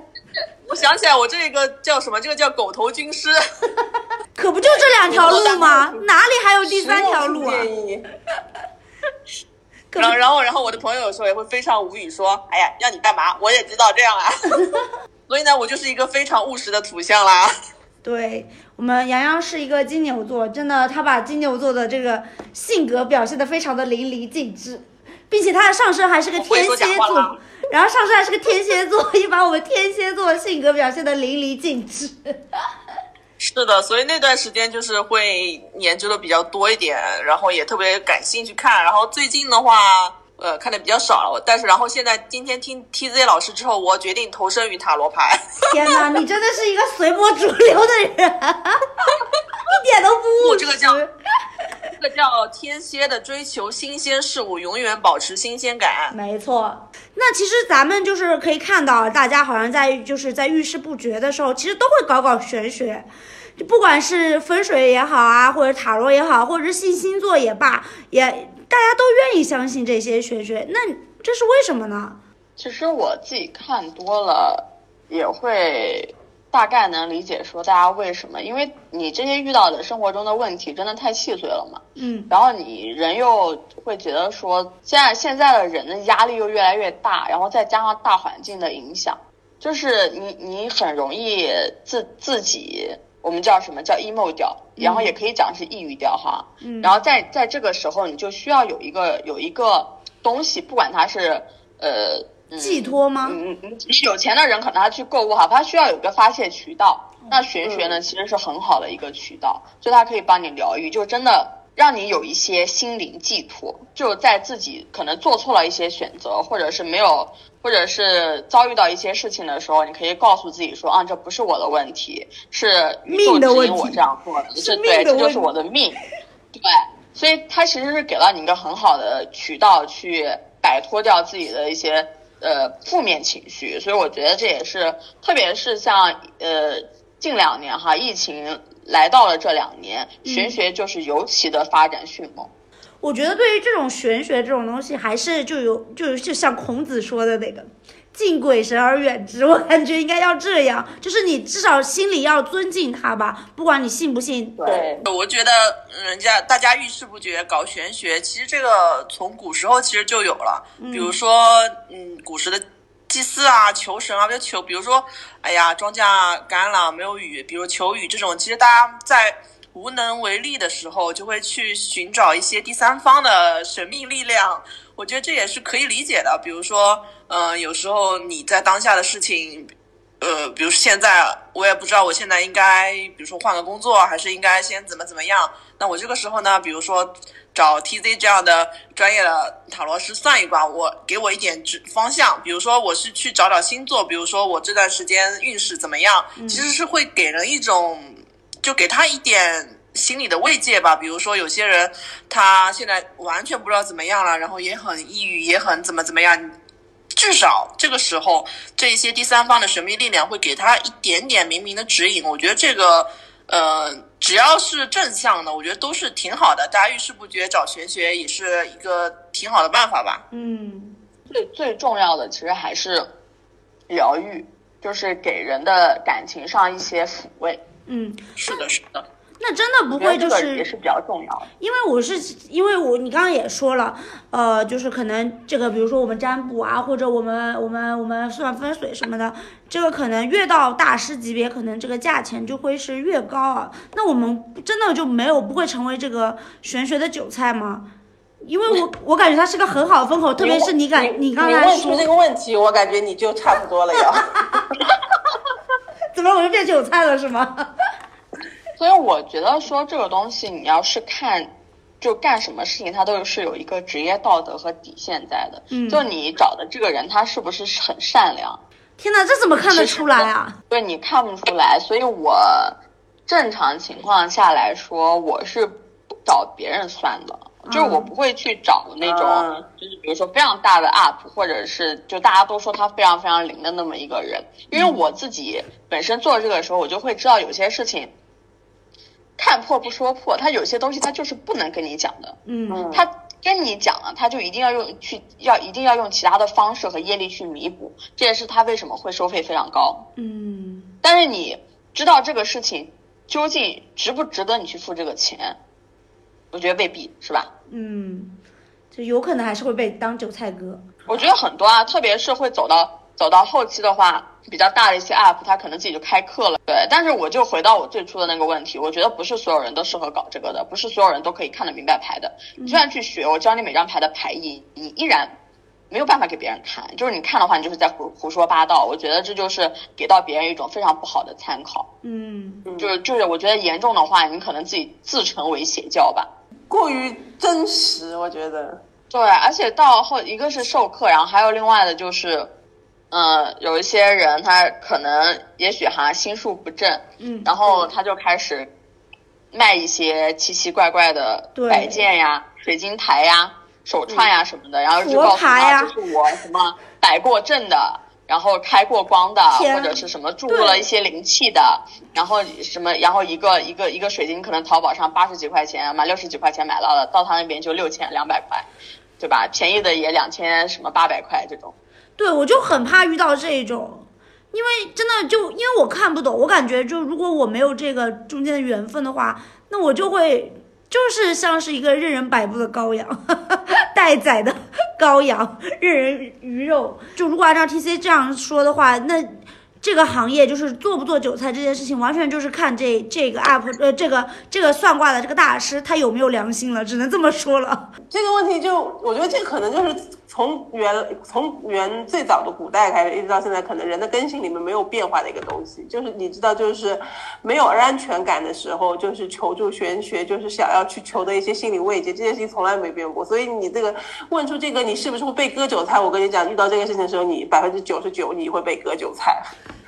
我想起来我这个叫什么？这个叫狗头军师。可不就这两条路吗？哪里还有第三条路啊？然后，然后，然后，我的朋友有时候也会非常无语，说：“哎呀，要你干嘛？我也知道这样啊。”所以呢，我就是一个非常务实的土象啦。对我们杨洋是一个金牛座，真的，他把金牛座的这个性格表现的非常的淋漓尽致，并且他的上升还是个天蝎座，然后上升还是个天蝎座，也把我们天蝎座的性格表现的淋漓尽致。是的，所以那段时间就是会研究的比较多一点，然后也特别感兴趣看。然后最近的话，呃，看的比较少了。但是，然后现在今天听 TZ 老师之后，我决定投身于塔罗牌。天哪，你真的是一个随波逐流的人，一点都不务实。这个叫这个叫天蝎的追求新鲜事物，永远保持新鲜感。没错。那其实咱们就是可以看到，大家好像在就是在遇事不决的时候，其实都会搞搞玄学，就不管是风水也好啊，或者塔罗也好，或者是信星座也罢，也大家都愿意相信这些玄学。那这是为什么呢？其实我自己看多了，也会。大概能理解说大家为什么，因为你这些遇到的生活中的问题真的太细碎了嘛。嗯。然后你人又会觉得说，现在现在的人的压力又越来越大，然后再加上大环境的影响，就是你你很容易自自己我们叫什么叫 emo 调，然后也可以讲是抑郁调哈。嗯。然后在在这个时候，你就需要有一个有一个东西，不管它是呃。寄托吗？嗯嗯，有钱的人可能他去购物哈，他需要有个发泄渠道。那玄学呢，其实是很好的一个渠道，就它可以帮你疗愈，就真的让你有一些心灵寄托。就在自己可能做错了一些选择，或者是没有，或者是遭遇到一些事情的时候，你可以告诉自己说啊，这不是我的问题，是宇宙指引我这样做的，这对，这就是我的命。对，所以它其实是给了你一个很好的渠道去摆脱掉自己的一些。呃，负面情绪，所以我觉得这也是，特别是像呃近两年哈，疫情来到了这两年，玄学就是尤其的发展迅猛。我觉得对于这种玄学这种东西，还是就有就就像孔子说的那个。敬鬼神而远之，我感觉应该要这样，就是你至少心里要尊敬他吧，不管你信不信。对，我觉得人家大家遇事不决搞玄学，其实这个从古时候其实就有了，比如说，嗯，古时的祭祀啊、求神啊，就求，比如说，哎呀，庄稼干了没有雨，比如求雨这种，其实大家在无能为力的时候，就会去寻找一些第三方的神秘力量。我觉得这也是可以理解的，比如说，嗯，有时候你在当下的事情，呃，比如现在我也不知道我现在应该，比如说换个工作，还是应该先怎么怎么样。那我这个时候呢，比如说找 TZ 这样的专业的塔罗师算一卦，我给我一点指方向。比如说我是去找找星座，比如说我这段时间运势怎么样，其实是会给人一种，就给他一点。心理的慰藉吧，比如说有些人他现在完全不知道怎么样了，然后也很抑郁，也很怎么怎么样。至少这个时候，这一些第三方的神秘力量会给他一点点明明的指引。我觉得这个，呃，只要是正向的，我觉得都是挺好的。大家遇事不决找玄学也是一个挺好的办法吧。嗯，最最重要的其实还是疗愈，就是给人的感情上一些抚慰。嗯，是的，是的。那真的不会就是也是比较重要的，因为我是因为我你刚刚也说了，呃，就是可能这个比如说我们占卜啊，或者我们我们我们算风水什么的，这个可能越到大师级别，可能这个价钱就会是越高啊。那我们真的就没有不会成为这个玄学的韭菜吗？因为我我感觉它是个很好的风口，特别是你感你刚才问出这个问题，我感觉你就差不多了要。怎么我就变韭菜了是吗？所以我觉得说这个东西，你要是看，就干什么事情，它都是有一个职业道德和底线在的。嗯，就你找的这个人，他是不是很善良？天哪，这怎么看得出来啊？对，你看不出来。所以我正常情况下来说，我是不找别人算的。就是我不会去找那种，嗯就是比如说非常大的 UP，或者是就大家都说他非常非常灵的那么一个人，因为我自己本身做这个的时候，我就会知道有些事情看破不说破，他有些东西他就是不能跟你讲的，嗯他跟你讲了，他就一定要用去要一定要用其他的方式和业力去弥补，这也是他为什么会收费非常高。嗯但是你知道这个事情究竟值不值得你去付这个钱，我觉得未必是吧？嗯，就有可能还是会被当韭菜割。我觉得很多啊，特别是会走到走到后期的话，比较大的一些 app，它可能自己就开课了。对，但是我就回到我最初的那个问题，我觉得不是所有人都适合搞这个的，不是所有人都可以看得明白牌的。你就算去学，我教你每张牌的牌意，你依然没有办法给别人看，就是你看的话，你就是在胡胡说八道。我觉得这就是给到别人一种非常不好的参考。嗯就是就是，我觉得严重的话，你可能自己自成为邪教吧。过于真实，我觉得。对，而且到后一个是授课，然后还有另外的就是，呃，有一些人他可能也许哈心术不正，嗯，然后他就开始卖一些奇奇怪怪的对摆件呀、水晶台呀、手串呀什么的，然后就告诉他这是我什么摆过阵的。然后开过光的，或者是什么注入了一些灵气的，然后什么，然后一个一个一个水晶可能淘宝上八十几块钱买六十几块钱买到了，到他那边就六千两百块，对吧？便宜的也两千什么八百块这种。对，我就很怕遇到这种，因为真的就因为我看不懂，我感觉就如果我没有这个中间的缘分的话，那我就会就是像是一个任人摆布的羔羊，待宰的羔羊，任人鱼肉。就如果按照 T C 这样说的话，那。这个行业就是做不做韭菜这件事情，完全就是看这这个 app 呃这个这个算卦的这个大师他有没有良心了，只能这么说了。这个问题就，我觉得这可能就是从原从原最早的古代开始，一直到现在，可能人的根性里面没有变化的一个东西，就是你知道，就是没有安全感的时候，就是求助玄学，就是想要去求的一些心理慰藉，这件事情从来没变过。所以你这个问出这个，你是不是会被割韭菜？我跟你讲，遇到这个事情的时候，你百分之九十九你会被割韭菜。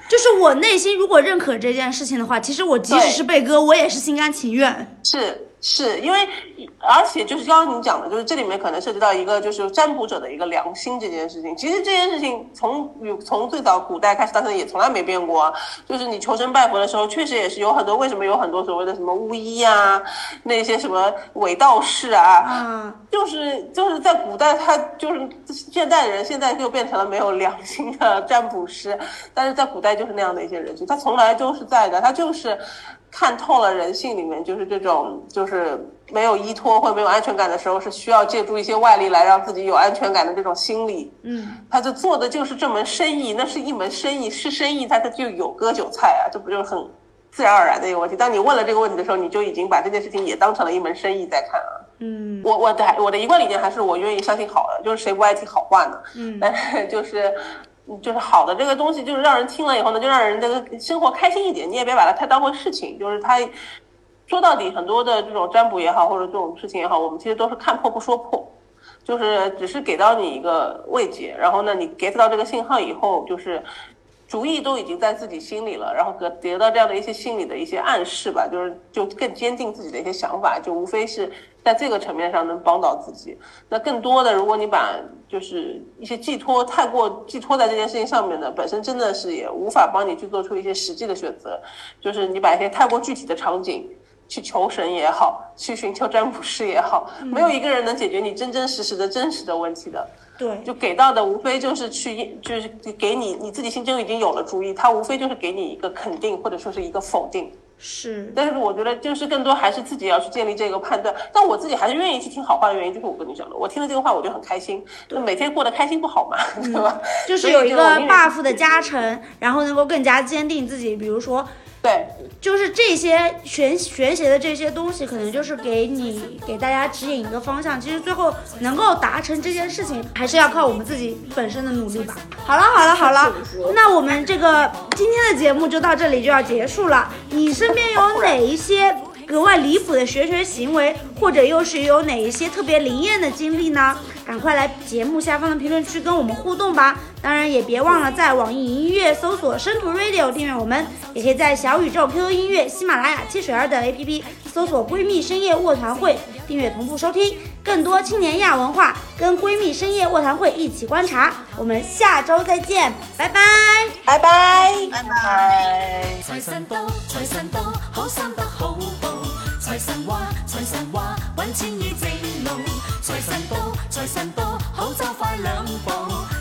就是我内心如果认可这件事情的话，其实我即使是被割，我也是心甘情愿。是是，因为而且就是刚刚你讲的，就是这里面可能涉及到一个就是占卜者的一个良心这件事情。其实这件事情从从最早古代开始到现在也从来没变过啊。就是你求神拜佛的时候，确实也是有很多为什么有很多所谓的什么巫医啊，那些什么伪道士啊，啊，就是就是在古代，他就是现代人现在就变成了没有良心的占卜师，但是在古代就是那样的一些人群，他从来都是在的，他就是看透了人性里面就是这种就是没有依托或者没有安全感的时候，是需要借助一些外力来让自己有安全感的这种心理。嗯，他就做的就是这门生意，那是一门生意，是生意，他他就有割韭菜啊，这不就是很自然而然的一个问题？当你问了这个问题的时候，你就已经把这件事情也当成了一门生意在看啊。嗯我我的我的一贯理念还是我愿意相信好的，就是谁不爱听好话呢？嗯但是就是就是好的这个东西，就是让人听了以后呢，就让人这个生活开心一点。你也别把它太当回事情，就是它说到底，很多的这种占卜也好，或者这种事情也好，我们其实都是看破不说破。就是只是给到你一个慰藉，然后呢，你 get 到这个信号以后，就是主意都已经在自己心里了，然后得得到这样的一些心理的一些暗示吧，就是就更坚定自己的一些想法，就无非是在这个层面上能帮到自己。那更多的，如果你把就是一些寄托太过寄托在这件事情上面的，本身真的是也无法帮你去做出一些实际的选择，就是你把一些太过具体的场景。去求神也好，去寻求占卜师也好，没有一个人能解决你真真实实的真实的问题的。对，就给到的无非就是去，就是给你你自己心中已经有了主意，他无非就是给你一个肯定或者说是一个否定。是，但是我觉得就是更多还是自己要去建立这个判断。但我自己还是愿意去听好话的原因，就是我跟你讲的，我听了这个话我就很开心，就每天过得开心不好嘛，对吧？就是有一个 buff 的加成，然后能够更加坚定自己。比如说，对就是这些玄玄学的这些东西，可能就是给你给大家指引一个方向。其实最后能够达成这件事情，还是要靠我们自己本身的努力吧。好了好了好了，那我们这个今天的节目就到这里就要结束了。你身边有哪一些格外离谱的玄学行为，或者又是有哪一些特别灵验的经历呢？赶快来节目下方的评论区跟我们互动吧！当然也别忘了在网易云音乐搜索“深度 Radio” 订阅我们，也可以在小宇宙、QQ 音乐、喜马拉雅、汽水儿等 APP 搜索“闺蜜深夜卧谈会”订阅同步收听更多青年亚文化，跟闺蜜深夜卧谈会一起观察。我们下周再见，拜拜，拜拜，拜拜。财神多，财神多，好生得好步。财神话，财神话，揾钱已正路。财神多，财神多，好走快两步。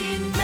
Latin